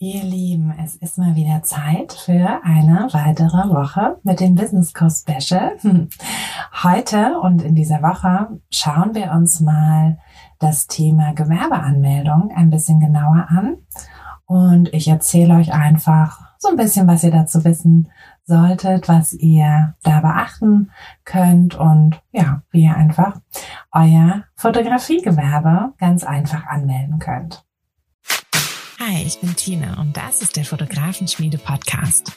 Ihr Lieben, es ist mal wieder Zeit für eine weitere Woche mit dem Business Course Special. Heute und in dieser Woche schauen wir uns mal das Thema Gewerbeanmeldung ein bisschen genauer an. Und ich erzähle euch einfach so ein bisschen, was ihr dazu wissen solltet, was ihr da beachten könnt und ja, wie ihr einfach euer Fotografiegewerbe ganz einfach anmelden könnt. Hi, ich bin Tina und das ist der Fotografenschmiede Podcast.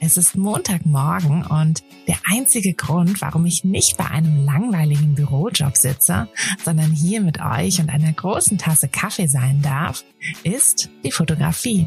Es ist Montagmorgen und der einzige Grund, warum ich nicht bei einem langweiligen Bürojob sitze, sondern hier mit euch und einer großen Tasse Kaffee sein darf, ist die Fotografie.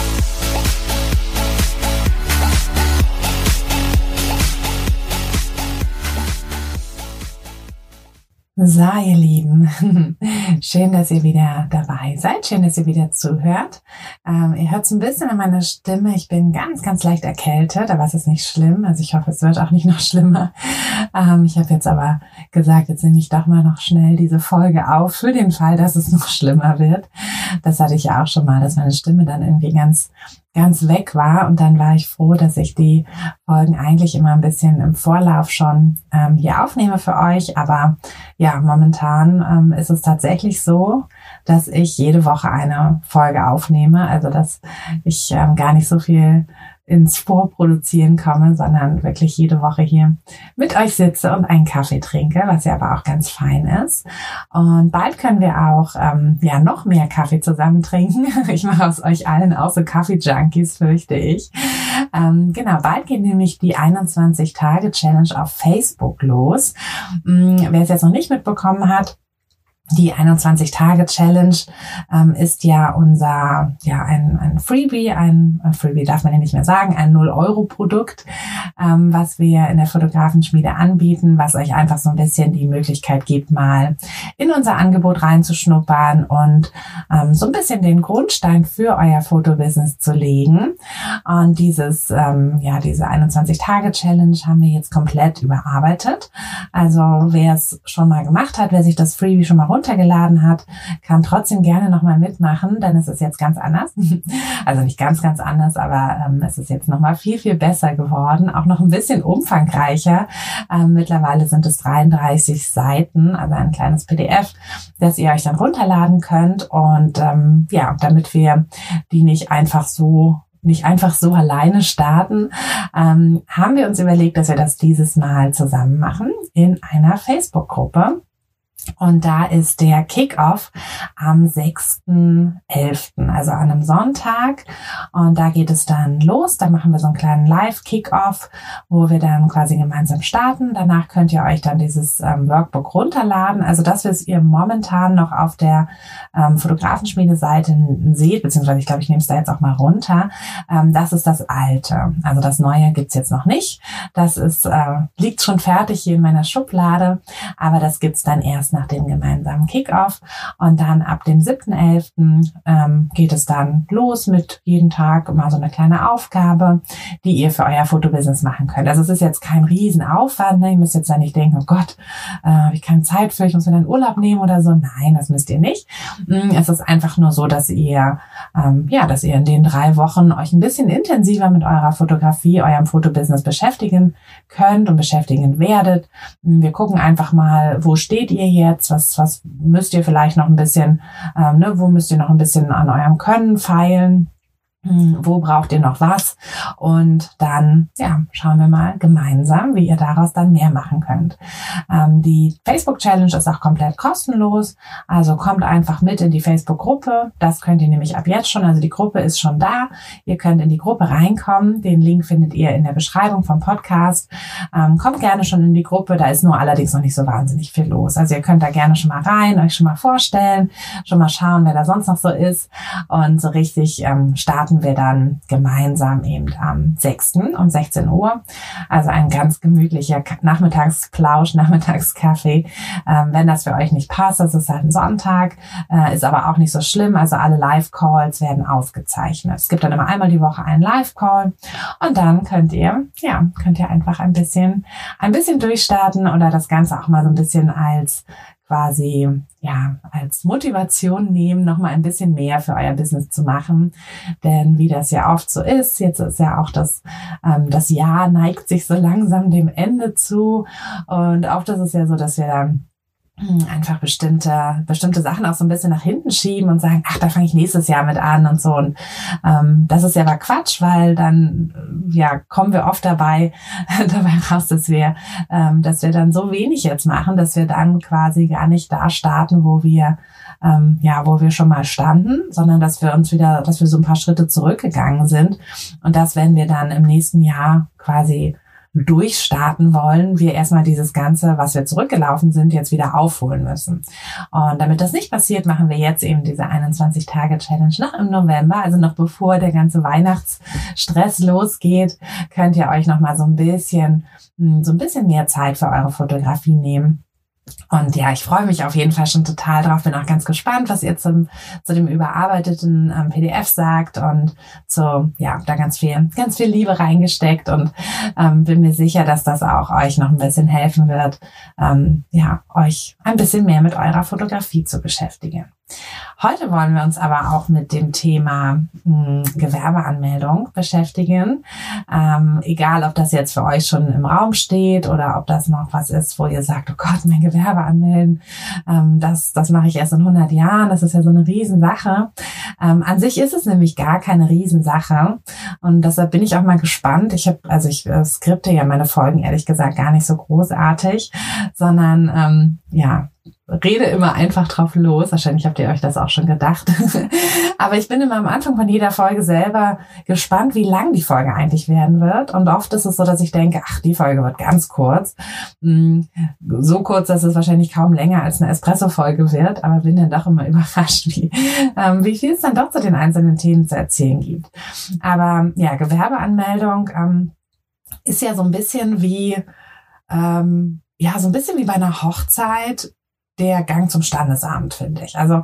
So, ihr Lieben, schön, dass ihr wieder dabei seid, schön, dass ihr wieder zuhört. Ähm, ihr hört es ein bisschen an meiner Stimme, ich bin ganz, ganz leicht erkältet, aber es ist nicht schlimm, also ich hoffe, es wird auch nicht noch schlimmer. Ähm, ich habe jetzt aber gesagt, jetzt nehme ich doch mal noch schnell diese Folge auf, für den Fall, dass es noch schlimmer wird. Das hatte ich ja auch schon mal, dass meine Stimme dann irgendwie ganz ganz weg war. Und dann war ich froh, dass ich die Folgen eigentlich immer ein bisschen im Vorlauf schon ähm, hier aufnehme für euch. Aber ja, momentan ähm, ist es tatsächlich so, dass ich jede Woche eine Folge aufnehme. Also dass ich ähm, gar nicht so viel ins Vorproduzieren komme, sondern wirklich jede Woche hier mit euch sitze und einen Kaffee trinke, was ja aber auch ganz fein ist. Und bald können wir auch ähm, ja noch mehr Kaffee zusammen trinken. Ich mache aus euch allen auch so Kaffee-Junkies, fürchte ich. Ähm, genau, bald geht nämlich die 21-Tage-Challenge auf Facebook los. Ähm, wer es jetzt noch nicht mitbekommen hat, die 21-Tage-Challenge ähm, ist ja unser, ja, ein, ein Freebie, ein Freebie darf man ja nicht mehr sagen, ein 0-Euro-Produkt, ähm, was wir in der Fotografenschmiede anbieten, was euch einfach so ein bisschen die Möglichkeit gibt, mal in unser Angebot reinzuschnuppern und ähm, so ein bisschen den Grundstein für euer Fotobusiness zu legen. Und dieses, ähm, ja, diese 21-Tage-Challenge haben wir jetzt komplett überarbeitet. Also wer es schon mal gemacht hat, wer sich das Freebie schon mal runtergeladen hat, kann trotzdem gerne nochmal mitmachen, denn es ist jetzt ganz anders. Also nicht ganz, ganz anders, aber ähm, es ist jetzt nochmal viel, viel besser geworden, auch noch ein bisschen umfangreicher. Ähm, mittlerweile sind es 33 Seiten, also ein kleines PDF, das ihr euch dann runterladen könnt. Und ähm, ja, damit wir die nicht einfach so nicht einfach so alleine starten, ähm, haben wir uns überlegt, dass wir das dieses Mal zusammen machen in einer Facebook-Gruppe. Und da ist der Kickoff am 6.11., also an einem Sonntag. Und da geht es dann los. Da machen wir so einen kleinen Live-Kickoff, wo wir dann quasi gemeinsam starten. Danach könnt ihr euch dann dieses ähm, Workbook runterladen. Also das, was ihr momentan noch auf der ähm, Fotografenschmiede-Seite seht, beziehungsweise ich glaube, ich nehme es da jetzt auch mal runter, ähm, das ist das alte. Also das neue gibt's jetzt noch nicht. Das ist, äh, liegt schon fertig hier in meiner Schublade, aber das gibt's dann erst nach dem gemeinsamen Kickoff. Und dann ab dem 7.11. Ähm, geht es dann los mit jeden Tag mal so eine kleine Aufgabe, die ihr für euer Fotobusiness machen könnt. Also es ist jetzt kein Riesenaufwand. Ne? Ihr müsst jetzt da nicht denken, oh Gott, äh, habe ich keine Zeit für, ich muss mir dann Urlaub nehmen oder so. Nein, das müsst ihr nicht. Mm, es ist einfach nur so, dass ihr, ähm, ja, dass ihr in den drei Wochen euch ein bisschen intensiver mit eurer Fotografie, eurem Fotobusiness beschäftigen könnt und beschäftigen werdet. Mm, wir gucken einfach mal, wo steht ihr jetzt? Was, was müsst ihr vielleicht noch ein bisschen, ähm, ne, wo müsst ihr noch ein bisschen an eurem Können feilen? Hm, wo braucht ihr noch was? Und dann, ja, schauen wir mal gemeinsam, wie ihr daraus dann mehr machen könnt. Ähm, die Facebook Challenge ist auch komplett kostenlos. Also kommt einfach mit in die Facebook-Gruppe. Das könnt ihr nämlich ab jetzt schon. Also die Gruppe ist schon da. Ihr könnt in die Gruppe reinkommen. Den Link findet ihr in der Beschreibung vom Podcast. Ähm, kommt gerne schon in die Gruppe. Da ist nur allerdings noch nicht so wahnsinnig viel los. Also ihr könnt da gerne schon mal rein, euch schon mal vorstellen, schon mal schauen, wer da sonst noch so ist und so richtig ähm, starten starten wir dann gemeinsam eben am 6. um 16 Uhr. Also ein ganz gemütlicher Nachmittagsplausch, Nachmittagskaffee. Ähm, wenn das für euch nicht passt, das ist halt ein Sonntag, äh, ist aber auch nicht so schlimm. Also alle Live-Calls werden aufgezeichnet. Es gibt dann immer einmal die Woche einen Live-Call und dann könnt ihr, ja, könnt ihr einfach ein bisschen, ein bisschen durchstarten oder das Ganze auch mal so ein bisschen als quasi ja als Motivation nehmen, noch mal ein bisschen mehr für euer Business zu machen. Denn wie das ja oft so ist, jetzt ist ja auch das ähm, das Jahr neigt sich so langsam dem Ende zu und auch das ist ja so, dass wir dann einfach bestimmte, bestimmte Sachen auch so ein bisschen nach hinten schieben und sagen, ach, da fange ich nächstes Jahr mit an und so. Und ähm, das ist ja aber Quatsch, weil dann ja kommen wir oft dabei, dabei raus, dass wir, ähm, dass wir dann so wenig jetzt machen, dass wir dann quasi gar nicht da starten, wo wir ähm, ja, wo wir schon mal standen, sondern dass wir uns wieder, dass wir so ein paar Schritte zurückgegangen sind. Und das werden wir dann im nächsten Jahr quasi durchstarten wollen, wir erstmal dieses Ganze, was wir zurückgelaufen sind, jetzt wieder aufholen müssen. Und damit das nicht passiert, machen wir jetzt eben diese 21-Tage-Challenge noch im November, also noch bevor der ganze Weihnachtsstress losgeht, könnt ihr euch noch mal so ein bisschen, hm, so ein bisschen mehr Zeit für eure Fotografie nehmen und ja, ich freue mich auf jeden Fall schon total drauf. Bin auch ganz gespannt, was ihr zum, zu dem überarbeiteten ähm, PDF sagt und so, ja, da ganz viel, ganz viel Liebe reingesteckt und ähm, bin mir sicher, dass das auch euch noch ein bisschen helfen wird, ähm, ja, euch ein bisschen mehr mit eurer Fotografie zu beschäftigen. Heute wollen wir uns aber auch mit dem Thema mh, hm, Gewerbeanmeldung beschäftigen. Ähm, egal, ob das jetzt für euch schon im Raum steht oder ob das noch was ist, wo ihr sagt, oh Gott, mein Gewerbe anmelden, ähm, das, das mache ich erst in 100 Jahren. Das ist ja so eine Riesensache. Ähm, an sich ist es nämlich gar keine Riesensache. Und deshalb bin ich auch mal gespannt. Ich habe, also ich äh, skripte ja meine Folgen ehrlich gesagt gar nicht so großartig, sondern ähm, ja, rede immer einfach drauf los. Wahrscheinlich habt ihr euch das auch schon gedacht. Aber ich bin immer am Anfang von jeder Folge selber gespannt, wie lang die Folge eigentlich werden wird. Und oft ist es so, dass ich denke, ach, die Folge wird ganz kurz. Mm, so kurz, dass es wahrscheinlich kaum länger als eine Espresso-Folge wird. Aber bin dann doch immer überrascht, wie, ähm, wie viel es dann doch zu den einzelnen Themen zu erzählen gibt. Aber ja, Gewerbeanmeldung ähm, ist ja so ein bisschen wie, ähm, ja, so ein bisschen wie bei einer Hochzeit der Gang zum Standesamt, finde ich. Also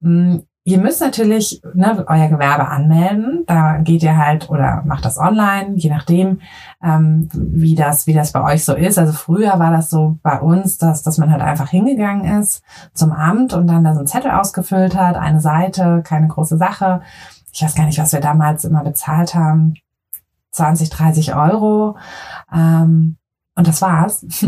mh, mm, Ihr müsst natürlich ne, euer Gewerbe anmelden. Da geht ihr halt oder macht das online, je nachdem, ähm, wie das wie das bei euch so ist. Also früher war das so bei uns, dass dass man halt einfach hingegangen ist zum Amt und dann da so einen Zettel ausgefüllt hat, eine Seite, keine große Sache. Ich weiß gar nicht, was wir damals immer bezahlt haben, 20, 30 Euro. Ähm, und das war's.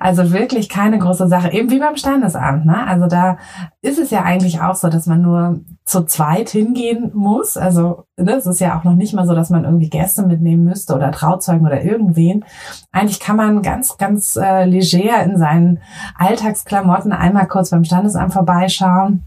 Also wirklich keine große Sache. Eben wie beim Standesamt. Ne? Also da ist es ja eigentlich auch so, dass man nur zu zweit hingehen muss. Also ne, es ist ja auch noch nicht mal so, dass man irgendwie Gäste mitnehmen müsste oder Trauzeugen oder irgendwen. Eigentlich kann man ganz, ganz äh, leger in seinen Alltagsklamotten einmal kurz beim Standesamt vorbeischauen.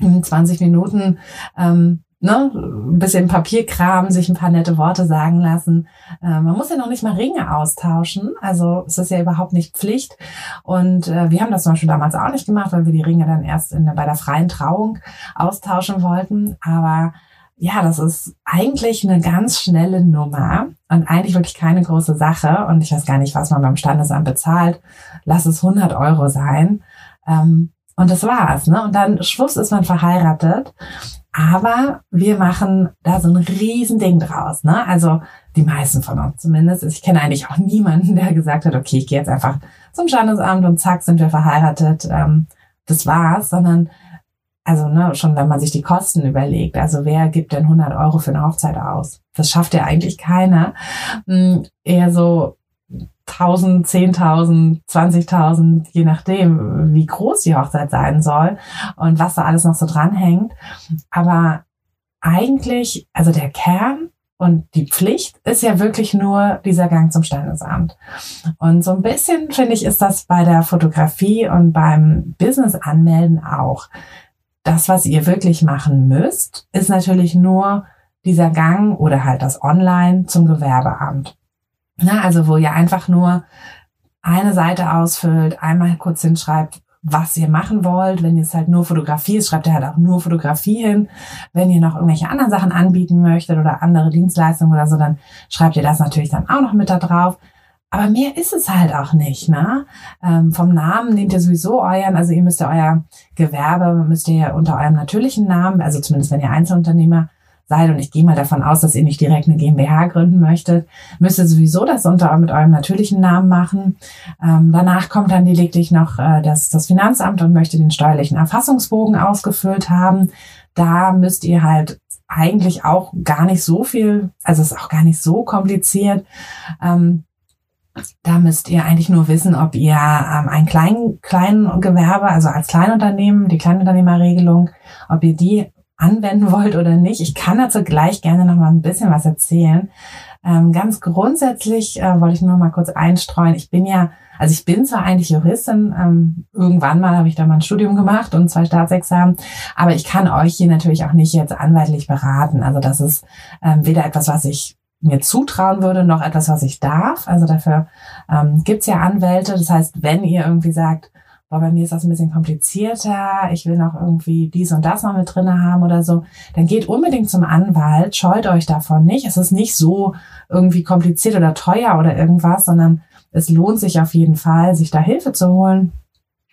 In 20 Minuten ähm, ne, ein bisschen Papierkram, sich ein paar nette Worte sagen lassen. Äh, man muss ja noch nicht mal Ringe austauschen. Also es ist ja überhaupt nicht Pflicht. Und äh, wir haben das zum Beispiel damals auch nicht gemacht, weil wir die Ringe dann erst in, bei der freien Trauung austauschen wollten. Aber ja, das ist eigentlich eine ganz schnelle Nummer und eigentlich wirklich keine große Sache. Und ich weiß gar nicht, was man beim Standesamt bezahlt. Lass es 100 Euro sein. Ähm, und das war's, ne? Und dann schwupps ist man verheiratet. Aber wir machen da so ein Riesending draus, ne? Also die meisten von uns zumindest. Ich kenne eigentlich auch niemanden, der gesagt hat, okay, ich gehe jetzt einfach zum Standesamt und zack, sind wir verheiratet. Ähm, das war's, sondern also ne, schon wenn man sich die Kosten überlegt, also wer gibt denn 100 Euro für eine Hochzeit aus? Das schafft ja eigentlich keiner. Hm, eher so 1000, 10.000, 20.000, je nachdem, wie groß die Hochzeit sein soll und was da alles noch so dranhängt. Aber eigentlich, also der Kern und die Pflicht ist ja wirklich nur dieser Gang zum Standesamt. Und so ein bisschen, finde ich, ist das bei der Fotografie und beim Business anmelden auch. Das, was ihr wirklich machen müsst, ist natürlich nur dieser Gang oder halt das Online zum Gewerbeamt. Na, ne, also wo ihr einfach nur eine Seite ausfüllt, einmal kurz hinschreibt, was ihr machen wollt. Wenn ihr es halt nur Fotografie ist, schreibt ihr halt auch nur Fotografie hin. Wenn ihr noch irgendwelche anderen Sachen anbieten möchtet oder andere Dienstleistungen oder so, dann schreibt ihr das natürlich dann auch noch mit da drauf. Aber mehr ist es halt auch nicht, ne? Ähm, vom Namen nehmt ihr sowieso euren, also ihr müsst ja euer Gewerbe, müsst ihr ja unter eurem natürlichen Namen, also zumindest wenn ihr Einzelunternehmer seid und ich gehe mal davon aus, dass ihr nicht direkt eine GmbH gründen möchtet, müsst ihr sowieso das unter mit eurem natürlichen Namen machen. Ähm, danach kommt dann lediglich noch äh, das, das Finanzamt und möchte den steuerlichen Erfassungsbogen ausgefüllt haben. Da müsst ihr halt eigentlich auch gar nicht so viel, also es ist auch gar nicht so kompliziert. Ähm, da müsst ihr eigentlich nur wissen, ob ihr ähm, ein klein, klein Gewerbe, also als Kleinunternehmen, die Kleinunternehmerregelung, ob ihr die anwenden wollt oder nicht. Ich kann dazu gleich gerne noch mal ein bisschen was erzählen. Ähm, ganz grundsätzlich äh, wollte ich nur mal kurz einstreuen. Ich bin ja, also ich bin zwar eigentlich Juristin, ähm, irgendwann mal habe ich da mal ein Studium gemacht und zwei Staatsexamen, aber ich kann euch hier natürlich auch nicht jetzt anwaltlich beraten. Also das ist ähm, weder etwas, was ich mir zutrauen würde, noch etwas, was ich darf. Also dafür ähm, gibt's ja Anwälte. Das heißt, wenn ihr irgendwie sagt, boah, bei mir ist das ein bisschen komplizierter, ich will noch irgendwie dies und das noch mit drinne haben oder so, dann geht unbedingt zum Anwalt, scheut euch davon nicht. Es ist nicht so irgendwie kompliziert oder teuer oder irgendwas, sondern es lohnt sich auf jeden Fall, sich da Hilfe zu holen.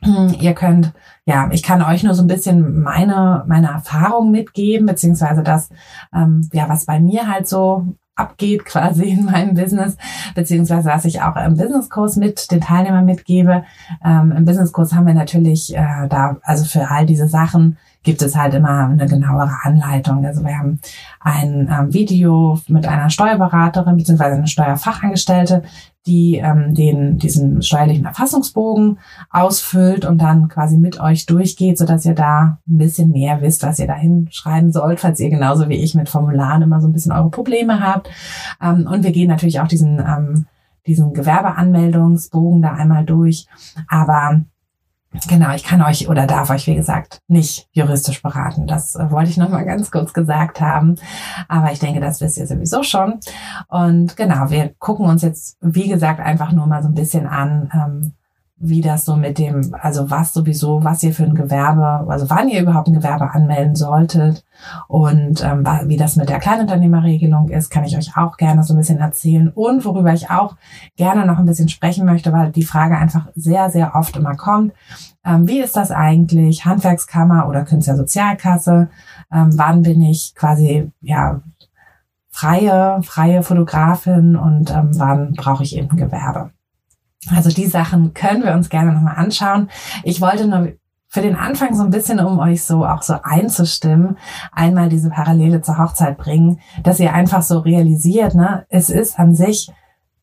Hm, ihr könnt, ja, ich kann euch nur so ein bisschen meine, meine Erfahrung mitgeben, beziehungsweise das, ähm, ja, was bei mir halt so abgeht quasi in meinem Business, beziehungsweise was ich auch im Businesskurs mit den Teilnehmern mitgebe. Ähm, Im Businesskurs haben wir natürlich äh, da, also für all diese Sachen gibt es halt immer eine genauere Anleitung. Also wir haben ein ähm, Video mit einer Steuerberaterin beziehungsweise eine Steuerfachangestellte, die ähm, den diesen steuerlichen Erfassungsbogen ausfüllt und dann quasi mit euch durchgeht, so dass ihr da ein bisschen mehr wisst, was ihr da hinschreiben sollt, falls ihr genauso wie ich mit Formularen immer so ein bisschen eure Probleme habt. Ähm, und wir gehen natürlich auch diesen ähm, diesen Gewerbeanmeldungsbogen da einmal durch, aber Genau, ich kann euch oder darf euch, wie gesagt, nicht juristisch beraten. Das äh, wollte ich noch mal ganz kurz gesagt haben. Aber ich denke, das wisst ihr sowieso schon. Und genau, wir gucken uns jetzt, wie gesagt, einfach nur mal so ein bisschen an, ähm, wie das so mit dem, also was sowieso, was ihr für ein Gewerbe, also wann ihr überhaupt ein Gewerbe anmelden solltet und ähm, wie das mit der Kleinunternehmerregelung ist, kann ich euch auch gerne so ein bisschen erzählen und worüber ich auch gerne noch ein bisschen sprechen möchte, weil die Frage einfach sehr, sehr oft immer kommt. Ähm, wie ist das eigentlich? Handwerkskammer oder Künstlersozialkasse? Ähm, wann bin ich quasi, ja, freie, freie Fotografin und ähm, wann brauche ich eben ein Gewerbe? Also die Sachen können wir uns gerne nochmal anschauen. Ich wollte nur für den Anfang so ein bisschen, um euch so auch so einzustimmen, einmal diese Parallele zur Hochzeit bringen, dass ihr einfach so realisiert, ne, es ist an sich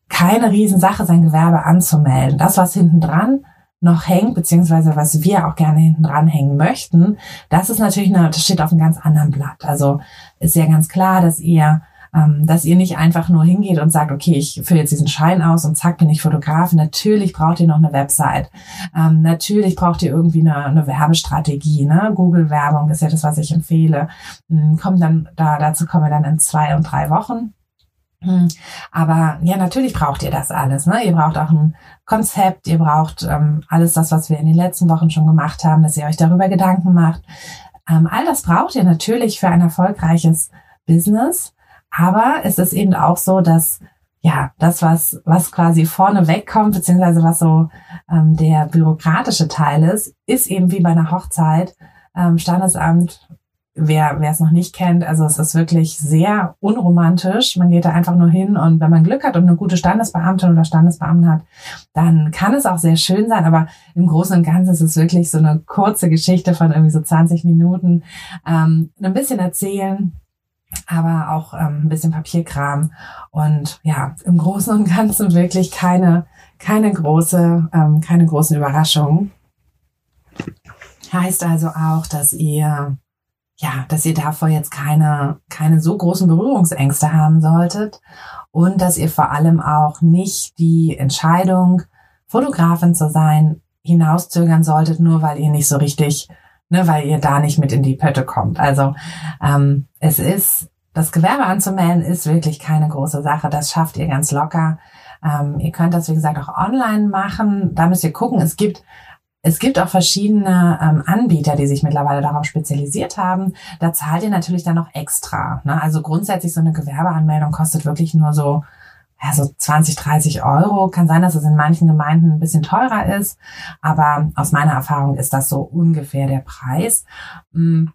keine Riesensache, sein Gewerbe anzumelden. Das, was hinten dran noch hängt, beziehungsweise was wir auch gerne hinten dran hängen möchten, das ist natürlich, eine, das steht auf einem ganz anderen Blatt. Also ist ja ganz klar, dass ihr dass ihr nicht einfach nur hingeht und sagt, okay, ich fülle jetzt diesen Schein aus und zack, bin ich Fotograf. Natürlich braucht ihr noch eine Website. Ähm, natürlich braucht ihr irgendwie eine, eine Werbestrategie. Ne? Google-Werbung ist ja das, was ich empfehle. Ähm, kommen dann, da, dazu kommen wir dann in zwei und drei Wochen. Hm. Aber ja, natürlich braucht ihr das alles. Ne? Ihr braucht auch ein Konzept, ihr braucht ähm, alles das, was wir in den letzten Wochen schon gemacht haben, dass ihr euch darüber Gedanken macht. Ähm, all das braucht ihr natürlich für ein erfolgreiches Business. Aber es ist eben auch so, dass ja, das, was, was quasi vorne wegkommt, beziehungsweise was so ähm, der bürokratische Teil ist, ist eben wie bei einer Hochzeit. Ähm, Standesamt, wer wer es noch nicht kennt, also es ist wirklich sehr unromantisch. Man geht da einfach nur hin und wenn man Glück hat und eine gute Standesbeamtin oder Standesbeamten hat, dann kann es auch sehr schön sein. Aber im Großen und Ganzen ist es wirklich so eine kurze Geschichte von irgendwie so 20 Minuten. Ähm, ein bisschen erzählen, aber auch ähm, ein bisschen Papierkram und ja, im Großen und Ganzen wirklich keine, keine große, ähm, keine großen Überraschungen. Heißt also auch, dass ihr, ja, dass ihr davor jetzt keine, keine so großen Berührungsängste haben solltet und dass ihr vor allem auch nicht die Entscheidung, Fotografin zu sein, hinauszögern solltet, nur weil ihr nicht so richtig ne, weil ihr da nicht mit in die Pötte kommt. Also ähm, es ist, das Gewerbe anzumelden ist wirklich keine große Sache. Das schafft ihr ganz locker. Ähm, ihr könnt das, wie gesagt, auch online machen. Da müsst ihr gucken. Es gibt es gibt auch verschiedene ähm, Anbieter, die sich mittlerweile darauf spezialisiert haben. Da zahlt ihr natürlich dann noch extra. Ne? Also grundsätzlich so eine Gewerbeanmeldung kostet wirklich nur so ja, so 20, 30 Euro. Kann sein, dass es in manchen Gemeinden ein bisschen teurer ist, aber aus meiner Erfahrung ist das so ungefähr der Preis. Mm.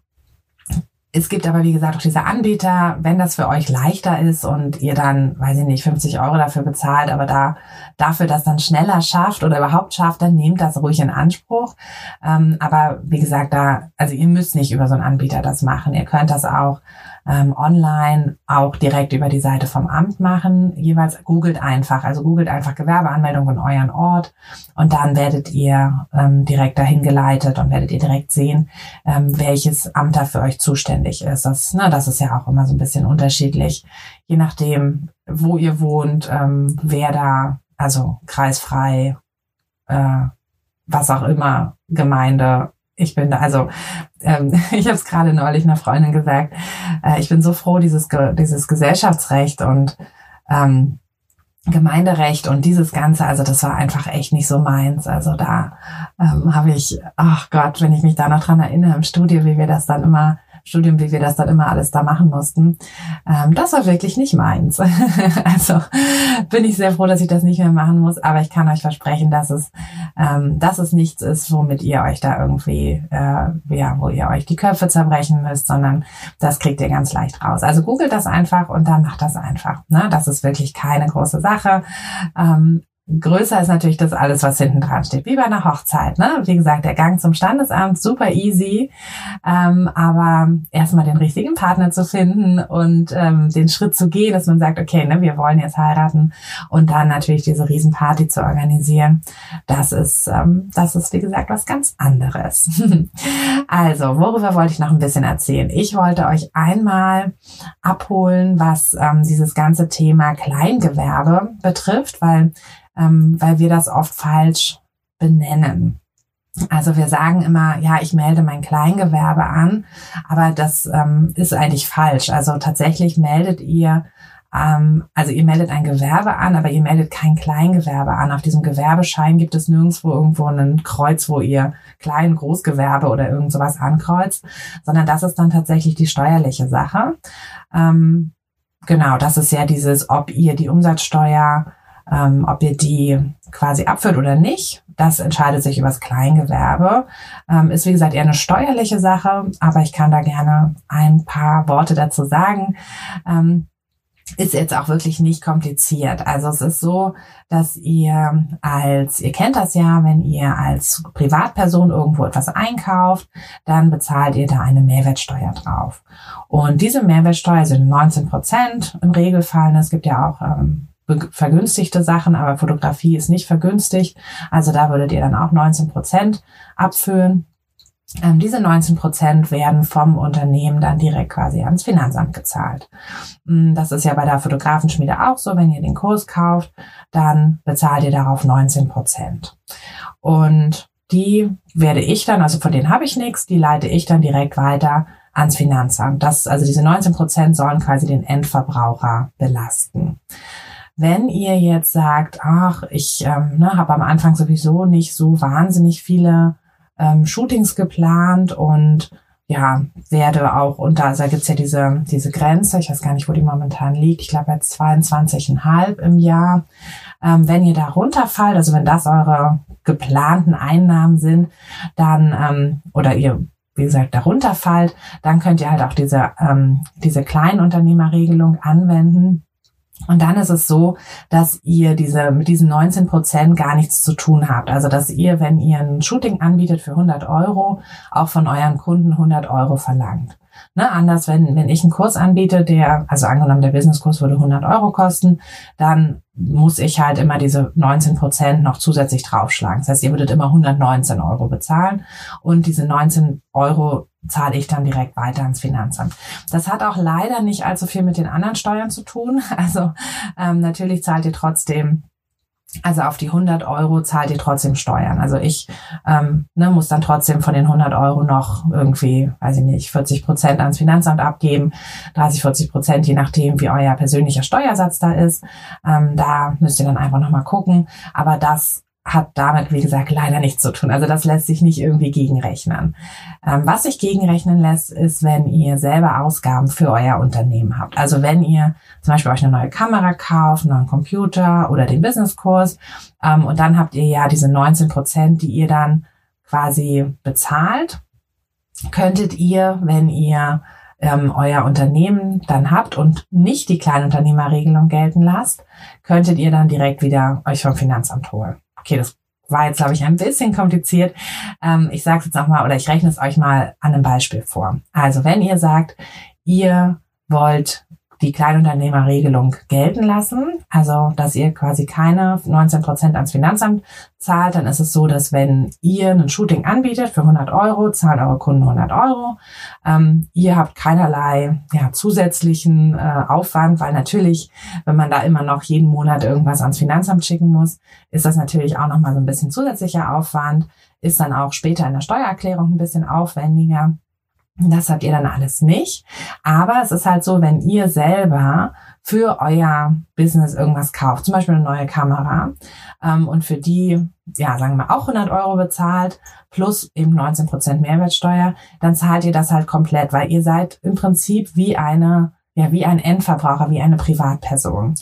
Es gibt aber, wie gesagt, auch diese Anbieter, wenn das für euch leichter ist und ihr dann, weiß ich nicht, 50 Euro dafür bezahlt, aber da dafür das dann schneller schafft oder überhaupt schafft, dann nehmt das ruhig in Anspruch. Ähm, aber wie gesagt, da, also ihr müsst nicht über so einen Anbieter das machen. Ihr könnt das auch ähm, online auch direkt über die Seite vom Amt machen. Jeweils googelt einfach, also googelt einfach Gewerbeanmeldung in euren Ort und dann werdet ihr ähm, direkt dahin geleitet und werdet ihr direkt sehen, ähm, welches Amt da für euch zuständig ist. Das, ne, das ist ja auch immer so ein bisschen unterschiedlich, je nachdem, wo ihr wohnt, ähm, wer da, also kreisfrei, äh, was auch immer, Gemeinde, ich bin da, also ähm, ich habe es gerade neulich einer Freundin gesagt, äh, ich bin so froh, dieses, dieses Gesellschaftsrecht und ähm, Gemeinderecht und dieses Ganze, also das war einfach echt nicht so meins. Also da ähm, habe ich, ach Gott, wenn ich mich da noch dran erinnere im Studio, wie wir das dann immer Studium, wie wir das dann immer alles da machen mussten. Ähm, das war wirklich nicht meins. also bin ich sehr froh, dass ich das nicht mehr machen muss, aber ich kann euch versprechen, dass es, ähm, dass es nichts ist, womit ihr euch da irgendwie, äh, ja, wo ihr euch die Köpfe zerbrechen müsst, sondern das kriegt ihr ganz leicht raus. Also googelt das einfach und dann macht das einfach. Ne? Das ist wirklich keine große Sache. Ähm, Größer ist natürlich das alles, was hinten dran steht, wie bei einer Hochzeit. Ne? Wie gesagt, der Gang zum Standesamt, super easy. Ähm, aber erstmal den richtigen Partner zu finden und ähm, den Schritt zu gehen, dass man sagt, okay, ne, wir wollen jetzt heiraten und dann natürlich diese Riesenparty zu organisieren. Das ist, ähm, das ist, wie gesagt, was ganz anderes. also, worüber wollte ich noch ein bisschen erzählen? Ich wollte euch einmal abholen, was ähm, dieses ganze Thema Kleingewerbe betrifft, weil ähm, weil wir das oft falsch benennen. Also wir sagen immer, ja, ich melde mein Kleingewerbe an, aber das ähm, ist eigentlich falsch. Also tatsächlich meldet ihr, ähm, also ihr meldet ein Gewerbe an, aber ihr meldet kein Kleingewerbe an. Auf diesem Gewerbeschein gibt es nirgendwo irgendwo ein Kreuz, wo ihr Klein-, Großgewerbe oder irgend sowas ankreuzt, sondern das ist dann tatsächlich die steuerliche Sache. Ähm, genau, das ist ja dieses, ob ihr die Umsatzsteuer ähm, ob ihr die quasi abführt oder nicht, das entscheidet sich über das Kleingewerbe. Ähm, ist wie gesagt eher eine steuerliche Sache, aber ich kann da gerne ein paar Worte dazu sagen. Ähm, ist jetzt auch wirklich nicht kompliziert. Also es ist so, dass ihr als, ihr kennt das ja, wenn ihr als Privatperson irgendwo etwas einkauft, dann bezahlt ihr da eine Mehrwertsteuer drauf. Und diese Mehrwertsteuer sind 19 Prozent im Regelfall. Es gibt ja auch ähm, vergünstigte Sachen, aber Fotografie ist nicht vergünstigt. Also da würdet ihr dann auch 19 Prozent abführen. Ähm, diese 19 Prozent werden vom Unternehmen dann direkt quasi ans Finanzamt gezahlt. Mm, das ist ja bei der Fotografenschmiede auch so. Wenn ihr den Kurs kauft, dann bezahlt ihr darauf 19 Prozent. Und die werde ich dann, also von denen habe ich nichts, die leite ich dann direkt weiter ans Finanzamt. Das, also diese 19 Prozent sollen quasi den Endverbraucher belasten. Wenn ihr jetzt sagt, ach, ich ähm, ne, habe am Anfang sowieso nicht so wahnsinnig viele ähm, Shootings geplant und ja, werde auch unter, also da gibt's ja diese, diese Grenze, ich weiß gar nicht, wo die momentan liegt, ich glaube jetzt 22,5 im Jahr. Ähm, wenn ihr da runterfallt, also wenn das eure geplanten Einnahmen sind, dann, ähm, oder ihr wie gesagt, darunter fallt, dann könnt ihr halt auch diese, ähm, diese Kleinunternehmerregelung anwenden. Und dann ist es so, dass ihr diese, mit diesen 19 Prozent gar nichts zu tun habt. Also, dass ihr, wenn ihr ein Shooting anbietet für 100 Euro, auch von euren Kunden 100 Euro verlangt. Ne, anders, wenn, wenn ich einen Kurs anbiete, der, also angenommen, der Businesskurs würde 100 Euro kosten, dann muss ich halt immer diese 19 Prozent noch zusätzlich draufschlagen. Das heißt, ihr würdet immer 119 Euro bezahlen und diese 19 Euro zahle ich dann direkt weiter ans Finanzamt. Das hat auch leider nicht allzu viel mit den anderen Steuern zu tun. Also ähm, natürlich zahlt ihr trotzdem also auf die 100 Euro zahlt ihr trotzdem Steuern. Also ich ähm, ne, muss dann trotzdem von den 100 Euro noch irgendwie, weiß ich nicht, 40 Prozent ans Finanzamt abgeben, 30, 40 Prozent, je nachdem, wie euer persönlicher Steuersatz da ist. Ähm, da müsst ihr dann einfach nochmal gucken. Aber das hat damit, wie gesagt, leider nichts zu tun. Also das lässt sich nicht irgendwie gegenrechnen. Ähm, was sich gegenrechnen lässt, ist, wenn ihr selber Ausgaben für euer Unternehmen habt. Also wenn ihr zum Beispiel euch eine neue Kamera kauft, einen neuen Computer oder den Businesskurs ähm, und dann habt ihr ja diese 19 Prozent, die ihr dann quasi bezahlt, könntet ihr, wenn ihr ähm, euer Unternehmen dann habt und nicht die Kleinunternehmerregelung gelten lasst, könntet ihr dann direkt wieder euch vom Finanzamt holen. Okay, das war jetzt, glaube ich, ein bisschen kompliziert. Ähm, ich sage es jetzt nochmal oder ich rechne es euch mal an einem Beispiel vor. Also wenn ihr sagt, ihr wollt die Kleinunternehmerregelung gelten lassen, also dass ihr quasi keine 19 Prozent ans Finanzamt zahlt, dann ist es so, dass wenn ihr ein Shooting anbietet für 100 Euro, zahlen eure Kunden 100 Euro. Ähm, ihr habt keinerlei ja, zusätzlichen äh, Aufwand, weil natürlich, wenn man da immer noch jeden Monat irgendwas ans Finanzamt schicken muss, ist das natürlich auch nochmal so ein bisschen zusätzlicher Aufwand, ist dann auch später in der Steuererklärung ein bisschen aufwendiger. Das habt ihr dann alles nicht. Aber es ist halt so, wenn ihr selber für euer Business irgendwas kauft, zum Beispiel eine neue Kamera, ähm, und für die, ja, sagen wir auch 100 Euro bezahlt, plus eben 19 Prozent Mehrwertsteuer, dann zahlt ihr das halt komplett, weil ihr seid im Prinzip wie eine, ja, wie ein Endverbraucher, wie eine Privatperson.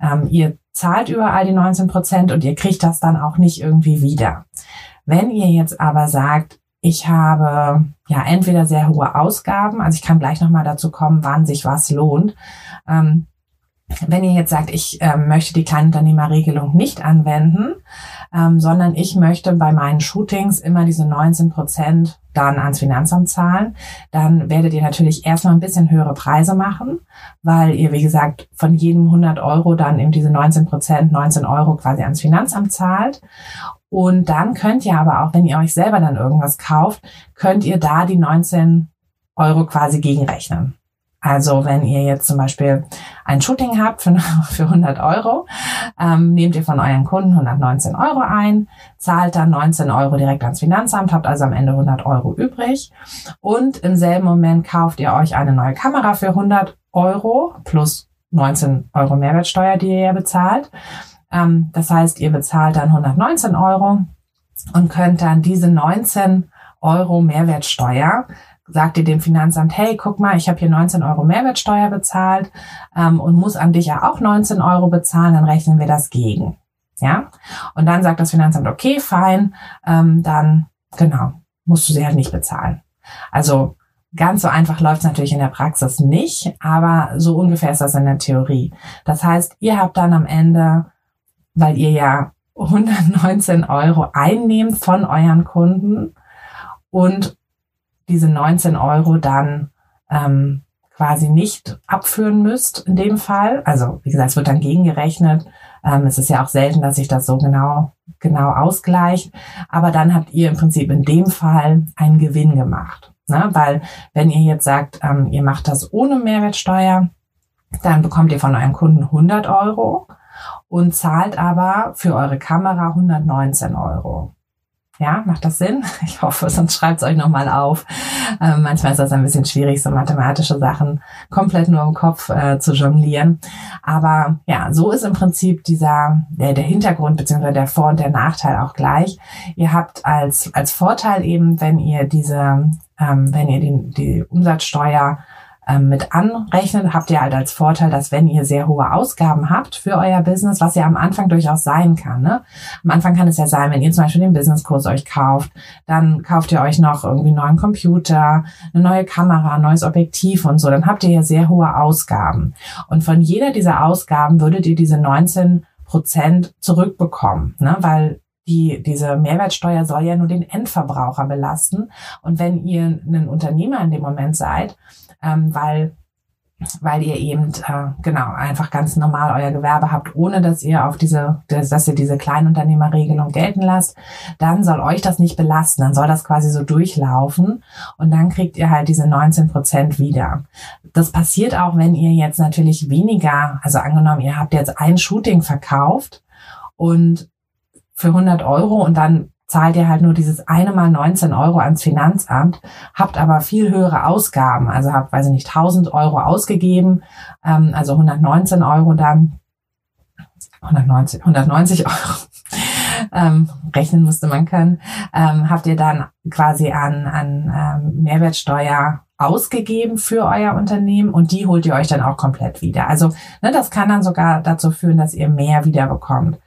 Ähm, ihr zahlt überall die 19 Prozent und ihr kriegt das dann auch nicht irgendwie wieder. Wenn ihr jetzt aber sagt, ich habe ja entweder sehr hohe Ausgaben, also ich kann gleich nochmal dazu kommen, wann sich was lohnt. Ähm, wenn ihr jetzt sagt, ich ähm, möchte die Kleinunternehmerregelung nicht anwenden, ähm, sondern ich möchte bei meinen Shootings immer diese 19 Prozent dann ans Finanzamt zahlen, dann werdet ihr natürlich erstmal ein bisschen höhere Preise machen, weil ihr, wie gesagt, von jedem 100 Euro dann eben diese 19 Prozent, 19 Euro quasi ans Finanzamt zahlt. Und dann könnt ihr aber auch, wenn ihr euch selber dann irgendwas kauft, könnt ihr da die 19 Euro quasi gegenrechnen. Also wenn ihr jetzt zum Beispiel ein Shooting habt für, für 100 Euro, ähm, nehmt ihr von euren Kunden 119 Euro ein, zahlt dann 19 Euro direkt ans Finanzamt, habt also am Ende 100 Euro übrig und im selben Moment kauft ihr euch eine neue Kamera für 100 Euro plus 19 Euro Mehrwertsteuer, die ihr ja bezahlt. Ähm, das heißt, ihr bezahlt dann 119 Euro und könnt dann diese 19 Euro Mehrwertsteuer sagt ihr dem Finanzamt, hey, guck mal, ich habe hier 19 Euro Mehrwertsteuer bezahlt ähm, und muss an dich ja auch 19 Euro bezahlen, dann rechnen wir das gegen. Ja, und dann sagt das Finanzamt, okay, fein, ähm, dann genau, musst du sie halt nicht bezahlen. Also ganz so einfach läuft es natürlich in der Praxis nicht, aber so ungefähr ist das in der Theorie. Das heißt, ihr habt dann am Ende weil ihr ja 119 Euro einnehmt von euren Kunden und diese 19 Euro dann ähm, quasi nicht abführen müsst in dem Fall. Also wie gesagt, es wird dann gegengerechnet. Ähm, es ist ja auch selten, dass sich das so genau, genau ausgleicht. Aber dann habt ihr im Prinzip in dem Fall einen Gewinn gemacht. Ne? Weil wenn ihr jetzt sagt, ähm, ihr macht das ohne Mehrwertsteuer, dann bekommt ihr von eurem Kunden 100 Euro und zahlt aber für eure Kamera 119 Euro. Ja, macht das Sinn? Ich hoffe, sonst schreibt es euch nochmal auf. Ähm, manchmal ist das ein bisschen schwierig, so mathematische Sachen komplett nur im Kopf äh, zu jonglieren. Aber ja, so ist im Prinzip dieser, der, der Hintergrund bzw. der Vor- und der Nachteil auch gleich. Ihr habt als, als Vorteil eben, wenn ihr diese, ähm, wenn ihr die, die Umsatzsteuer ähm, mit anrechnet, habt ihr halt als Vorteil, dass wenn ihr sehr hohe Ausgaben habt für euer Business, was ja am Anfang durchaus sein kann. Ne? Am Anfang kann es ja sein, wenn ihr zum Beispiel den Businesskurs euch kauft, dann kauft ihr euch noch irgendwie einen neuen Computer, eine neue Kamera, ein neues Objektiv und so, dann habt ihr ja sehr hohe Ausgaben. Und von jeder dieser Ausgaben würdet ihr diese 19 Prozent zurückbekommen, ne? weil die, diese Mehrwertsteuer soll ja nur den Endverbraucher belasten. Und wenn ihr ein Unternehmer in dem Moment seid, ähm, weil weil ihr eben äh, genau einfach ganz normal euer Gewerbe habt, ohne dass ihr auf diese, dass ihr diese Kleinunternehmerregelung gelten lasst, dann soll euch das nicht belasten, dann soll das quasi so durchlaufen und dann kriegt ihr halt diese 19 Prozent wieder. Das passiert auch, wenn ihr jetzt natürlich weniger, also angenommen, ihr habt jetzt ein Shooting verkauft und für 100 Euro und dann zahlt ihr halt nur dieses eine Mal 19 Euro ans Finanzamt, habt aber viel höhere Ausgaben. Also habt, weiß ich nicht, 1000 Euro ausgegeben, ähm, also 119 Euro dann, 190, 190 Euro. ähm, rechnen musste man können, ähm, habt ihr dann quasi an, an ähm, Mehrwertsteuer ausgegeben für euer Unternehmen und die holt ihr euch dann auch komplett wieder. Also ne, das kann dann sogar dazu führen, dass ihr mehr wieder bekommt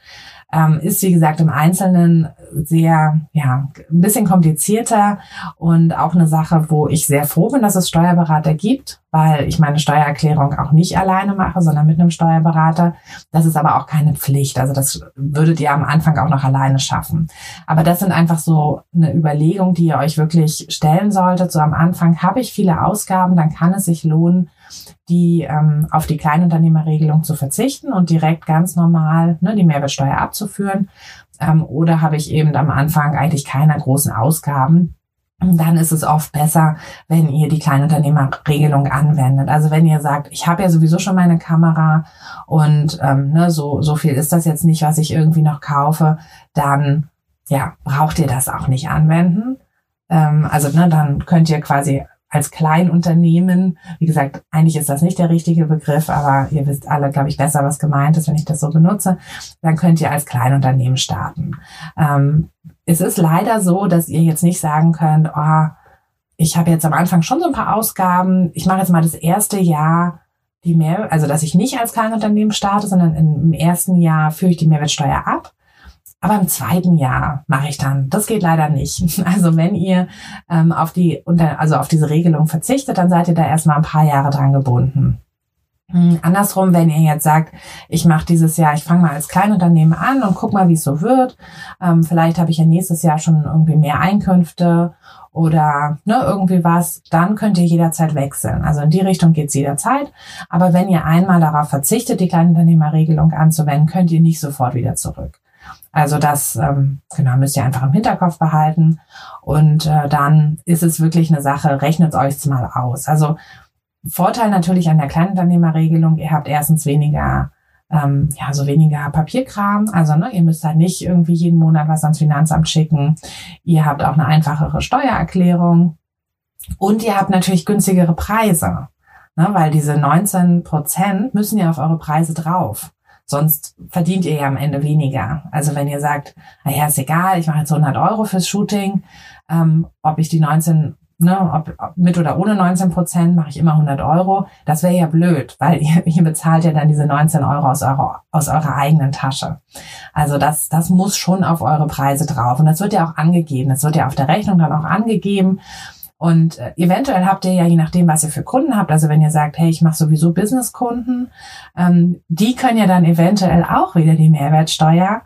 ähm, ist, wie gesagt, im Einzelnen sehr, ja, ein bisschen komplizierter und auch eine Sache, wo ich sehr froh bin, dass es Steuerberater gibt, weil ich meine Steuererklärung auch nicht alleine mache, sondern mit einem Steuerberater. Das ist aber auch keine Pflicht. Also das würdet ihr am Anfang auch noch alleine schaffen. Aber das sind einfach so eine Überlegung, die ihr euch wirklich stellen solltet. So am Anfang habe ich viele Ausgaben, dann kann es sich lohnen, die ähm, auf die Kleinunternehmerregelung zu verzichten und direkt ganz normal ne, die Mehrwertsteuer abzuführen. Ähm, oder habe ich eben am Anfang eigentlich keine großen Ausgaben. dann ist es oft besser, wenn ihr die Kleinunternehmerregelung anwendet. Also wenn ihr sagt, ich habe ja sowieso schon meine Kamera und ähm, ne, so, so viel ist das jetzt nicht, was ich irgendwie noch kaufe, dann ja, braucht ihr das auch nicht anwenden. Ähm, also ne, dann könnt ihr quasi als Kleinunternehmen, wie gesagt, eigentlich ist das nicht der richtige Begriff, aber ihr wisst alle, glaube ich, besser, was gemeint ist, wenn ich das so benutze, dann könnt ihr als Kleinunternehmen starten. Ähm, es ist leider so, dass ihr jetzt nicht sagen könnt, oh, ich habe jetzt am Anfang schon so ein paar Ausgaben, ich mache jetzt mal das erste Jahr die mehr, also dass ich nicht als Kleinunternehmen starte, sondern im ersten Jahr führe ich die Mehrwertsteuer ab aber im zweiten Jahr mache ich dann. Das geht leider nicht. Also wenn ihr ähm, auf die also auf diese Regelung verzichtet, dann seid ihr da erstmal ein paar Jahre dran gebunden. Hm, andersrum, wenn ihr jetzt sagt, ich mache dieses Jahr, ich fange mal als Kleinunternehmen an und guck mal, wie es so wird. Ähm, vielleicht habe ich ja nächstes Jahr schon irgendwie mehr Einkünfte oder ne, irgendwie was, dann könnt ihr jederzeit wechseln. Also in die Richtung geht's jederzeit. Aber wenn ihr einmal darauf verzichtet, die Kleinunternehmerregelung anzuwenden, könnt ihr nicht sofort wieder zurück. Also das ähm, genau müsst ihr einfach im Hinterkopf behalten. Und äh, dann ist es wirklich eine Sache, rechnet euch mal aus. Also Vorteil natürlich an der Kleinunternehmerregelung, ihr habt erstens weniger ähm, ja, so weniger Papierkram. Also ne, ihr müsst halt nicht irgendwie jeden Monat was ans Finanzamt schicken. Ihr habt auch eine einfachere Steuererklärung. Und ihr habt natürlich günstigere Preise. Ne, weil diese 19 Prozent müssen ja auf eure Preise drauf. Sonst verdient ihr ja am Ende weniger. Also wenn ihr sagt, naja, ist egal, ich mache jetzt 100 Euro fürs Shooting, ähm, ob ich die 19, ne, ob, ob mit oder ohne 19 Prozent, mache ich immer 100 Euro. Das wäre ja blöd, weil ihr, ihr bezahlt ja dann diese 19 Euro aus eurer, aus eurer eigenen Tasche. Also das, das muss schon auf eure Preise drauf. Und das wird ja auch angegeben. Das wird ja auf der Rechnung dann auch angegeben. Und äh, eventuell habt ihr ja, je nachdem, was ihr für Kunden habt, also wenn ihr sagt, hey, ich mache sowieso Businesskunden, ähm, die können ja dann eventuell auch wieder die Mehrwertsteuer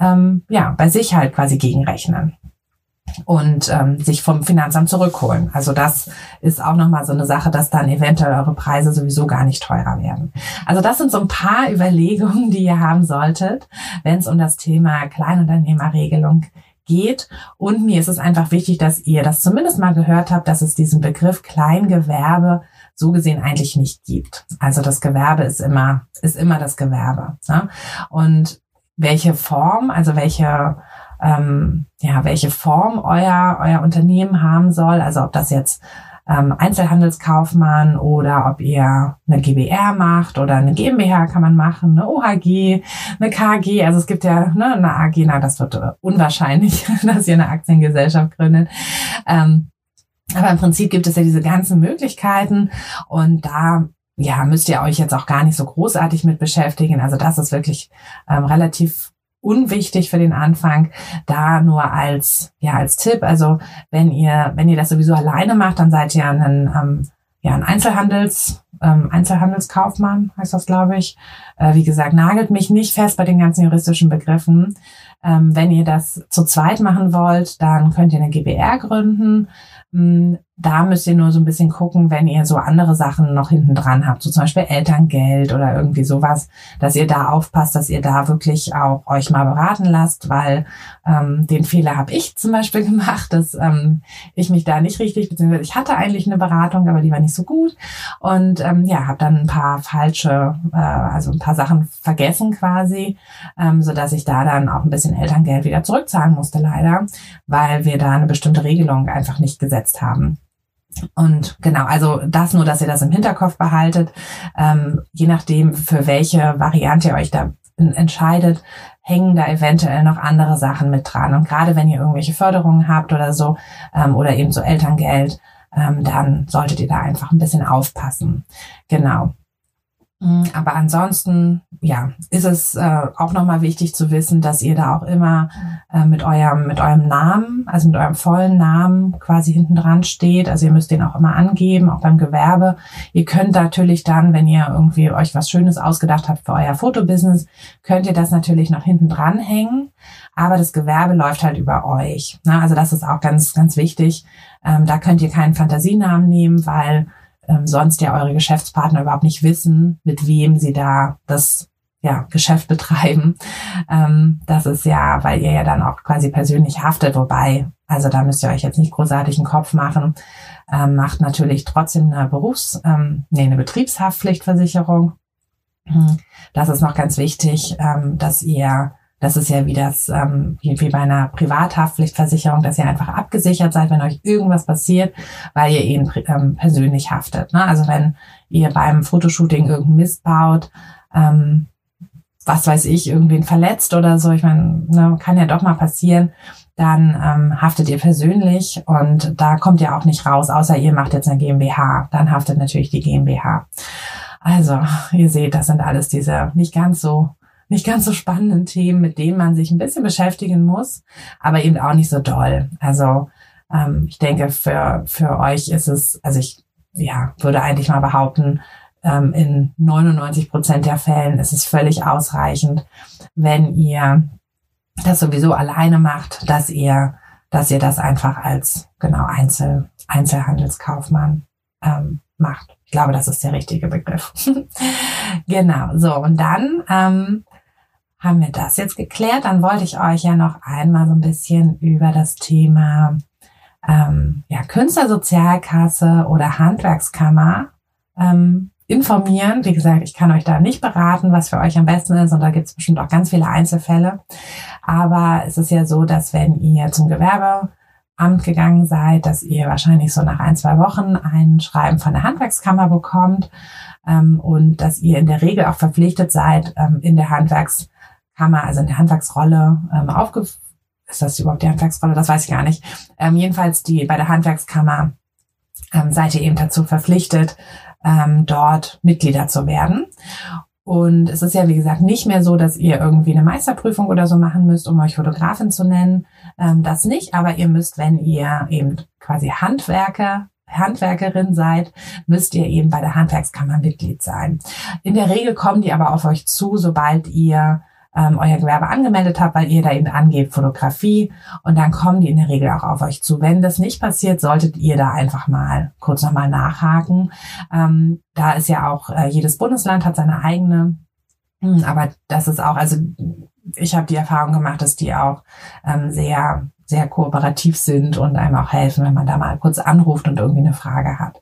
ähm, ja, bei sich halt quasi gegenrechnen. und ähm, sich vom Finanzamt zurückholen. Also das ist auch nochmal so eine Sache, dass dann eventuell eure Preise sowieso gar nicht teurer werden. Also das sind so ein paar Überlegungen, die ihr haben solltet, wenn es um das Thema Kleinunternehmerregelung geht. Und mir ist es einfach wichtig, dass ihr das zumindest mal gehört habt, dass es diesen Begriff Kleingewerbe so gesehen eigentlich nicht gibt. Also das Gewerbe ist immer, ist immer das Gewerbe. Ne? Und welche Form, also welche ähm, ja, welche Form euer, euer Unternehmen haben soll. Also ob das jetzt ähm, Einzelhandelskaufmann oder ob ihr eine GBR macht oder eine GmbH kann man machen, eine OHG, eine KG. Also es gibt ja ne, eine AG, na das wird unwahrscheinlich, dass ihr eine Aktiengesellschaft gründet. Ähm, aber im Prinzip gibt es ja diese ganzen Möglichkeiten und da ja, müsst ihr euch jetzt auch gar nicht so großartig mit beschäftigen. Also das ist wirklich ähm, relativ unwichtig für den Anfang. Da nur als, ja, als Tipp. Also wenn ihr, wenn ihr das sowieso alleine macht, dann seid ihr ein, ähm, ja, ein Einzelhandels, ähm, Einzelhandelskaufmann, heißt das, glaube ich. Äh, wie gesagt, nagelt mich nicht fest bei den ganzen juristischen Begriffen. Ähm, wenn ihr das zu zweit machen wollt, dann könnt ihr eine GBR gründen. Hm, da müsst ihr nur so ein bisschen gucken, wenn ihr so andere Sachen noch hinten dran habt, so zum Beispiel Elterngeld oder irgendwie sowas, dass ihr da aufpasst, dass ihr da wirklich auch euch mal beraten lasst, weil ähm, den Fehler habe ich zum Beispiel gemacht, dass ähm, ich mich da nicht richtig, beziehungsweise ich hatte eigentlich eine Beratung, aber die war nicht so gut und ähm, ja, habe dann ein paar falsche, äh, also ein paar Sachen vergessen quasi, ähm, so dass ich da dann auch ein bisschen Elterngeld wieder zurückzahlen musste leider, weil wir da eine bestimmte Regelung einfach nicht gesetzt haben. Und genau, also das nur, dass ihr das im Hinterkopf behaltet. Ähm, je nachdem, für welche Variante ihr euch da entscheidet, hängen da eventuell noch andere Sachen mit dran. Und gerade wenn ihr irgendwelche Förderungen habt oder so, ähm, oder eben so Elterngeld, ähm, dann solltet ihr da einfach ein bisschen aufpassen. Genau. Mhm, aber ansonsten, ja, ist es äh, auch nochmal wichtig zu wissen, dass ihr da auch immer äh, mit eurem, mit eurem Namen, also mit eurem vollen Namen quasi hinten dran steht. Also ihr müsst den auch immer angeben, auch beim Gewerbe. Ihr könnt natürlich dann, wenn ihr irgendwie euch was Schönes ausgedacht habt für euer Fotobusiness, könnt ihr das natürlich noch hinten dran hängen. Aber das Gewerbe läuft halt über euch. Na, also das ist auch ganz, ganz wichtig. Ähm, da könnt ihr keinen Fantasienamen nehmen, weil ähm, sonst ja eure Geschäftspartner überhaupt nicht wissen, mit wem sie da das ja, Geschäft betreiben. Ähm, das ist ja, weil ihr ja dann auch quasi persönlich haftet, wobei, also da müsst ihr euch jetzt nicht großartig einen Kopf machen. Ähm, macht natürlich trotzdem eine Berufs-, ähm, nee, eine Betriebshaftpflichtversicherung. Hm, das ist noch ganz wichtig, ähm, dass ihr das ist ja wie das, ähm, wie, wie bei einer Privathaftpflichtversicherung, dass ihr einfach abgesichert seid, wenn euch irgendwas passiert, weil ihr ihn ähm, persönlich haftet. Ne? Also wenn ihr beim Fotoshooting irgendeinen Mist baut, ähm, was weiß ich, irgendwen verletzt oder so, ich meine, ne, kann ja doch mal passieren, dann ähm, haftet ihr persönlich und da kommt ihr auch nicht raus, außer ihr macht jetzt eine GmbH. Dann haftet natürlich die GmbH. Also, ihr seht, das sind alles diese nicht ganz so nicht ganz so spannenden Themen, mit denen man sich ein bisschen beschäftigen muss, aber eben auch nicht so doll. Also ähm, ich denke, für, für euch ist es, also ich ja, würde eigentlich mal behaupten, ähm, in 99 Prozent der Fällen ist es völlig ausreichend, wenn ihr das sowieso alleine macht, dass ihr, dass ihr das einfach als genau Einzel, Einzelhandelskaufmann ähm, macht. Ich glaube, das ist der richtige Begriff. genau. So und dann ähm, haben wir das jetzt geklärt. Dann wollte ich euch ja noch einmal so ein bisschen über das Thema ähm, ja, Künstlersozialkasse oder Handwerkskammer ähm, informieren. Wie gesagt, ich kann euch da nicht beraten, was für euch am besten ist und da gibt es bestimmt auch ganz viele Einzelfälle. Aber es ist ja so, dass wenn ihr zum Gewerbeamt gegangen seid, dass ihr wahrscheinlich so nach ein, zwei Wochen ein Schreiben von der Handwerkskammer bekommt ähm, und dass ihr in der Regel auch verpflichtet seid, ähm, in der Handwerkskammer Hammer, also in der Handwerksrolle ähm, aufge ist das überhaupt die Handwerksrolle? Das weiß ich gar nicht. Ähm, jedenfalls die bei der Handwerkskammer ähm, seid ihr eben dazu verpflichtet, ähm, dort Mitglieder zu werden. Und es ist ja, wie gesagt, nicht mehr so, dass ihr irgendwie eine Meisterprüfung oder so machen müsst, um euch Fotografin zu nennen. Ähm, das nicht, aber ihr müsst, wenn ihr eben quasi Handwerker Handwerkerin seid, müsst ihr eben bei der Handwerkskammer Mitglied sein. In der Regel kommen die aber auf euch zu, sobald ihr ähm, euer Gewerbe angemeldet habt, weil ihr da eben angebt Fotografie und dann kommen die in der Regel auch auf euch zu. Wenn das nicht passiert, solltet ihr da einfach mal kurz nochmal nachhaken. Ähm, da ist ja auch, äh, jedes Bundesland hat seine eigene, hm, aber das ist auch, also ich habe die Erfahrung gemacht, dass die auch ähm, sehr sehr kooperativ sind und einem auch helfen, wenn man da mal kurz anruft und irgendwie eine Frage hat.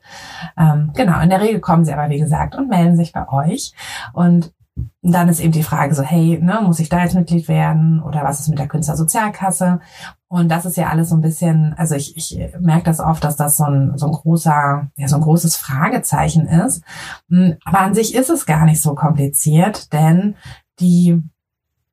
Ähm, genau, in der Regel kommen sie aber, wie gesagt, und melden sich bei euch. Und dann ist eben die Frage so, hey, ne, muss ich da jetzt Mitglied werden oder was ist mit der Künstlersozialkasse? Und das ist ja alles so ein bisschen, also ich, ich merke das oft, dass das so ein, so ein großer, ja, so ein großes Fragezeichen ist. Hm, aber an sich ist es gar nicht so kompliziert, denn die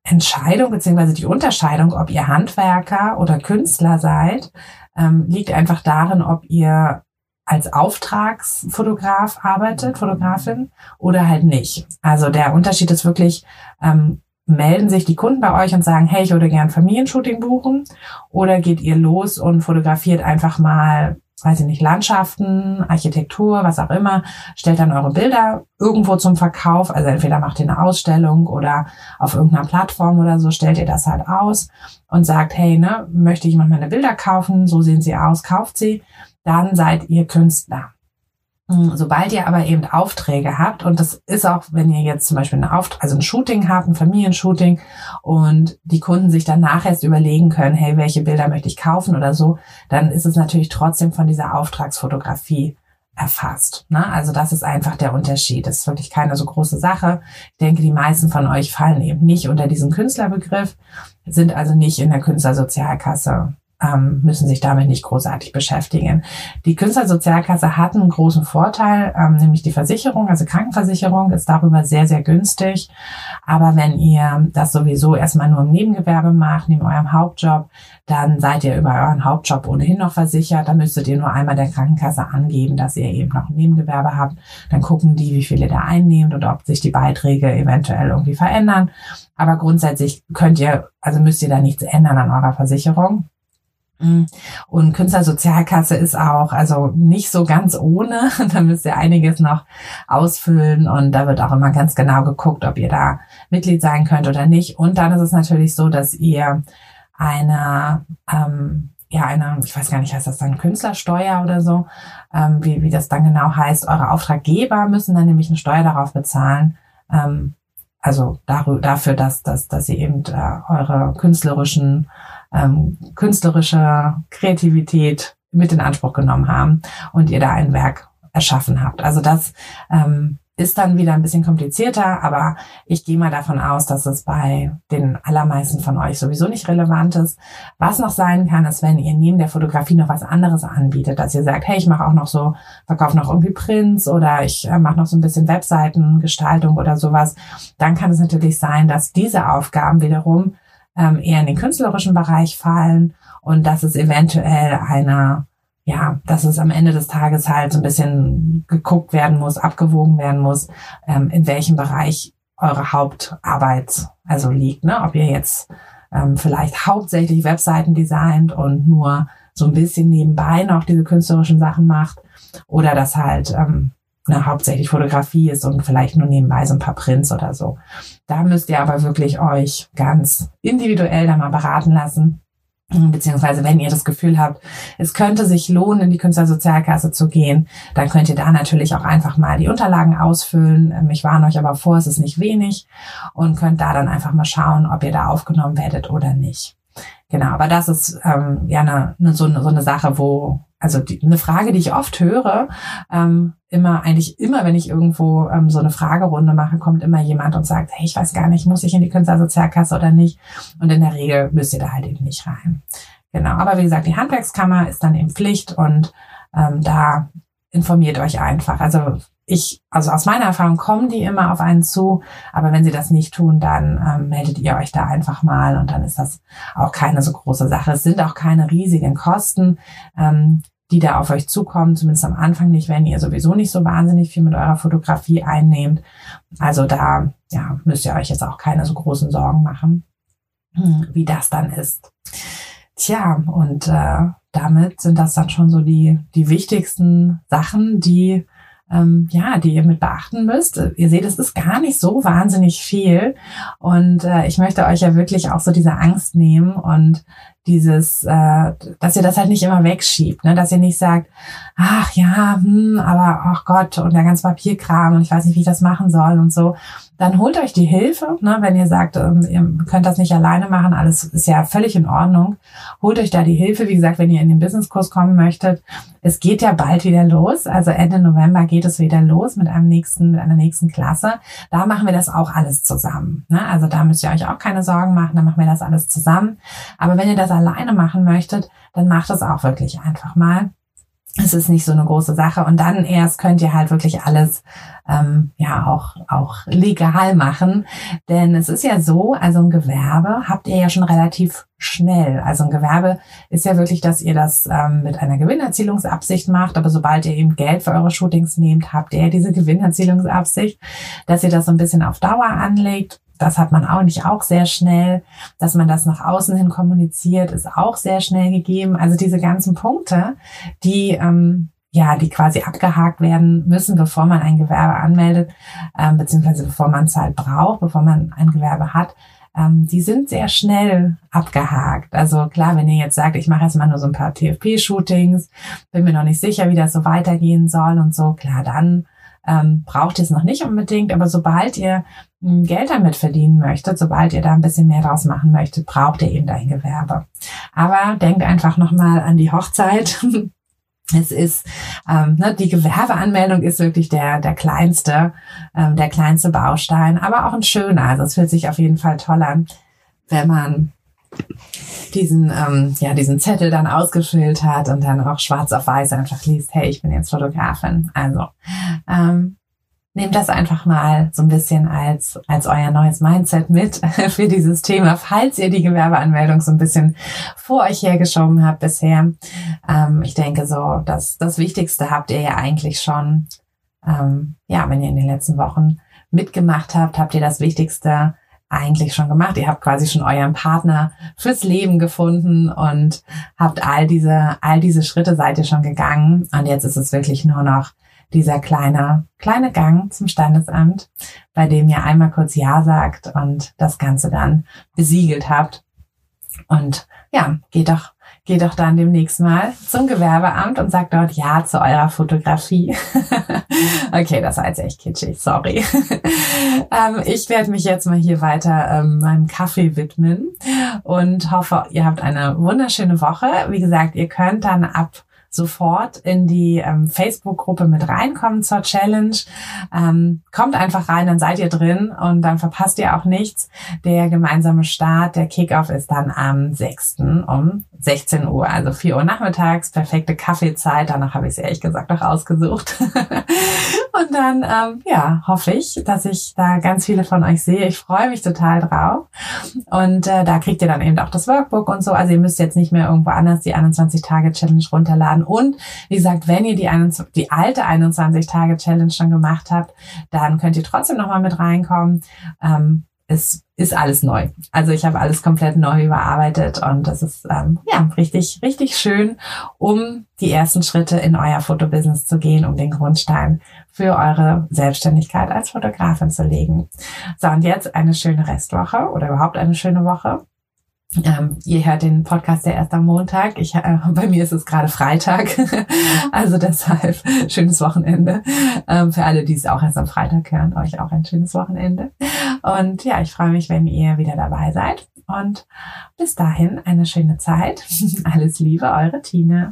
Entscheidung beziehungsweise die Unterscheidung, ob ihr Handwerker oder Künstler seid, ähm, liegt einfach darin, ob ihr als Auftragsfotograf arbeitet, Fotografin, oder halt nicht. Also der Unterschied ist wirklich, ähm, melden sich die Kunden bei euch und sagen, hey, ich würde gern Familienshooting buchen, oder geht ihr los und fotografiert einfach mal weiß ich nicht, Landschaften, Architektur, was auch immer, stellt dann eure Bilder irgendwo zum Verkauf. Also entweder macht ihr eine Ausstellung oder auf irgendeiner Plattform oder so stellt ihr das halt aus und sagt, hey, ne, möchte jemand meine Bilder kaufen? So sehen sie aus, kauft sie. Dann seid ihr Künstler. Hm, sobald ihr aber eben Aufträge habt, und das ist auch, wenn ihr jetzt zum Beispiel eine Auft also ein Shooting habt, ein Familienshooting, und die Kunden sich dann nachher erst überlegen können, hey, welche Bilder möchte ich kaufen oder so, dann ist es natürlich trotzdem von dieser Auftragsfotografie erfasst. Ne? Also das ist einfach der Unterschied. Das ist wirklich keine so große Sache. Ich denke, die meisten von euch fallen eben nicht unter diesen Künstlerbegriff, sind also nicht in der Künstlersozialkasse ähm, müssen sich damit nicht großartig beschäftigen. Die Künstlersozialkasse hat einen großen Vorteil, ähm, nämlich die Versicherung, also Krankenversicherung ist darüber sehr, sehr günstig. Aber wenn ihr das sowieso erstmal nur im Nebengewerbe macht, neben eurem Hauptjob, dann seid ihr über euren Hauptjob ohnehin noch versichert. Dann müsstet ihr nur einmal der Krankenkasse angeben, dass ihr eben noch ein Nebengewerbe habt. Dann gucken die, wie viel ihr da einnehmt oder ob sich die Beiträge eventuell irgendwie verändern. Aber grundsätzlich könnt ihr, also müsst ihr da nichts ändern an eurer Versicherung. Mhm. Und Künstlersozialkasse ist auch, also nicht so ganz ohne. da müsst ihr einiges noch ausfüllen und da wird auch immer ganz genau geguckt, ob ihr da Mitglied sein könnt oder nicht. Und dann ist es natürlich so, dass ihr eine, ähm, ja, eine, ich weiß gar nicht, heißt das dann Künstlersteuer oder so, ähm, wie, wie das dann genau heißt. Eure Auftraggeber müssen dann nämlich eine Steuer darauf bezahlen. Ähm, also dafür, dass, dass, dass sie eben äh, eure künstlerischen ähm, künstlerische Kreativität mit in Anspruch genommen haben und ihr da ein Werk erschaffen habt. Also das ähm, ist dann wieder ein bisschen komplizierter, aber ich gehe mal davon aus, dass es bei den allermeisten von euch sowieso nicht relevant ist. Was noch sein kann, ist, wenn ihr neben der Fotografie noch was anderes anbietet, dass ihr sagt, hey, ich mache auch noch so, verkaufe noch irgendwie Prints oder ich äh, mache noch so ein bisschen Webseitengestaltung oder sowas, dann kann es natürlich sein, dass diese Aufgaben wiederum ähm, eher in den künstlerischen Bereich fallen und dass es eventuell eine, ja, dass es am Ende des Tages halt so ein bisschen geguckt werden muss, abgewogen werden muss, ähm, in welchem Bereich eure Hauptarbeit also liegt, ne? Ob ihr jetzt ähm, vielleicht hauptsächlich Webseiten designt und nur so ein bisschen nebenbei noch diese künstlerischen Sachen macht oder das halt ähm, ne, hauptsächlich Fotografie ist und vielleicht nur nebenbei so ein paar Prints oder so. Da müsst ihr aber wirklich euch ganz individuell da mal beraten lassen. Beziehungsweise wenn ihr das Gefühl habt, es könnte sich lohnen, in die Künstlersozialkasse zu gehen, dann könnt ihr da natürlich auch einfach mal die Unterlagen ausfüllen. Ähm, ich warne euch aber vor, es ist nicht wenig und könnt da dann einfach mal schauen, ob ihr da aufgenommen werdet oder nicht. Genau, aber das ist ähm, ja eine, eine, so, eine, so eine Sache, wo also die, eine Frage, die ich oft höre, ähm, immer, eigentlich immer, wenn ich irgendwo ähm, so eine Fragerunde mache, kommt immer jemand und sagt, hey, ich weiß gar nicht, muss ich in die Künstlersozialkasse oder nicht? Und in der Regel müsst ihr da halt eben nicht rein. Genau, aber wie gesagt, die Handwerkskammer ist dann eben Pflicht und ähm, da informiert euch einfach. Also ich, also aus meiner Erfahrung kommen die immer auf einen zu, aber wenn sie das nicht tun, dann ähm, meldet ihr euch da einfach mal und dann ist das auch keine so große Sache. Es sind auch keine riesigen Kosten, ähm, die da auf euch zukommen, zumindest am Anfang nicht, wenn ihr sowieso nicht so wahnsinnig viel mit eurer Fotografie einnehmt. Also da ja, müsst ihr euch jetzt auch keine so großen Sorgen machen, hm, wie das dann ist. Tja, und äh, damit sind das dann schon so die, die wichtigsten Sachen, die ähm, ja, die ihr mit beachten müsst. Ihr seht, es ist gar nicht so wahnsinnig viel. Und äh, ich möchte euch ja wirklich auch so diese Angst nehmen und dieses, äh, dass ihr das halt nicht immer wegschiebt, ne? dass ihr nicht sagt, ach ja, hm, aber ach Gott und der ganze Papierkram und ich weiß nicht, wie ich das machen soll und so. Dann holt euch die Hilfe, ne? wenn ihr sagt, ähm, ihr könnt das nicht alleine machen, alles ist ja völlig in Ordnung. Holt euch da die Hilfe, wie gesagt, wenn ihr in den Businesskurs kommen möchtet. Es geht ja bald wieder los, also Ende November geht es wieder los mit einem nächsten, mit einer nächsten Klasse. Da machen wir das auch alles zusammen. Ne? Also da müsst ihr euch auch keine Sorgen machen, da machen wir das alles zusammen. Aber wenn ihr das alleine machen möchtet, dann macht es auch wirklich einfach mal. Es ist nicht so eine große Sache und dann erst könnt ihr halt wirklich alles ähm, ja auch auch legal machen, denn es ist ja so, also ein Gewerbe habt ihr ja schon relativ schnell. Also ein Gewerbe ist ja wirklich, dass ihr das ähm, mit einer Gewinnerzielungsabsicht macht, aber sobald ihr eben Geld für eure Shootings nehmt, habt ihr ja diese Gewinnerzielungsabsicht, dass ihr das so ein bisschen auf Dauer anlegt das hat man auch nicht auch sehr schnell. Dass man das nach außen hin kommuniziert, ist auch sehr schnell gegeben. Also diese ganzen Punkte, die ähm, ja, die quasi abgehakt werden müssen, bevor man ein Gewerbe anmeldet, ähm, beziehungsweise bevor man halt braucht, bevor man ein Gewerbe hat, ähm, die sind sehr schnell abgehakt. Also klar, wenn ihr jetzt sagt, ich mache erstmal nur so ein paar TFP-Shootings, bin mir noch nicht sicher, wie das so weitergehen soll und so, klar, dann ähm, braucht ihr es noch nicht unbedingt, aber sobald ihr hm, Geld damit verdienen möchtet, sobald ihr da ein bisschen mehr draus machen möchtet, braucht ihr eben ein Gewerbe. Aber denkt einfach nochmal an die Hochzeit. Es ist ähm, ne, die Gewerbeanmeldung ist wirklich der der kleinste ähm, der kleinste Baustein, aber auch ein schöner. Also es fühlt sich auf jeden Fall toll an, wenn man diesen, ähm, ja, diesen Zettel dann ausgefüllt hat und dann auch schwarz auf weiß einfach liest, hey, ich bin jetzt Fotografin. Also ähm, nehmt das einfach mal so ein bisschen als, als euer neues Mindset mit für dieses Thema, falls ihr die Gewerbeanmeldung so ein bisschen vor euch hergeschoben habt bisher. Ähm, ich denke so, dass das Wichtigste habt ihr ja eigentlich schon, ähm, ja, wenn ihr in den letzten Wochen mitgemacht habt, habt ihr das Wichtigste eigentlich schon gemacht. Ihr habt quasi schon euren Partner fürs Leben gefunden und habt all diese, all diese Schritte seid ihr schon gegangen. Und jetzt ist es wirklich nur noch dieser kleine, kleine Gang zum Standesamt, bei dem ihr einmal kurz Ja sagt und das Ganze dann besiegelt habt. Und ja, geht doch geht doch dann demnächst mal zum Gewerbeamt und sagt dort Ja zu eurer Fotografie. okay, das war jetzt echt kitschig, sorry. Ähm, ich werde mich jetzt mal hier weiter ähm, meinem Kaffee widmen und hoffe, ihr habt eine wunderschöne Woche. Wie gesagt, ihr könnt dann ab sofort in die ähm, Facebook-Gruppe mit reinkommen zur Challenge. Ähm, kommt einfach rein, dann seid ihr drin und dann verpasst ihr auch nichts. Der gemeinsame Start, der Kickoff ist dann am 6. um 16 Uhr, also 4 Uhr nachmittags, perfekte Kaffeezeit. Danach habe ich es ehrlich gesagt noch ausgesucht. und dann, ähm, ja, hoffe ich, dass ich da ganz viele von euch sehe. Ich freue mich total drauf. Und äh, da kriegt ihr dann eben auch das Workbook und so. Also ihr müsst jetzt nicht mehr irgendwo anders die 21-Tage-Challenge runterladen. Und wie gesagt, wenn ihr die, 21, die alte 21-Tage-Challenge schon gemacht habt, dann könnt ihr trotzdem nochmal mit reinkommen. Ähm, es ist alles neu. Also ich habe alles komplett neu überarbeitet und das ist ähm, ja richtig, richtig schön, um die ersten Schritte in euer Fotobusiness zu gehen, um den Grundstein für eure Selbstständigkeit als Fotografin zu legen. So, und jetzt eine schöne Restwoche oder überhaupt eine schöne Woche. Ähm, ihr hört den Podcast ja erst am Montag. Ich, äh, bei mir ist es gerade Freitag. also deshalb schönes Wochenende. Ähm, für alle, die es auch erst am Freitag hören, euch auch ein schönes Wochenende. Und ja, ich freue mich, wenn ihr wieder dabei seid. Und bis dahin eine schöne Zeit. Alles Liebe, eure Tina.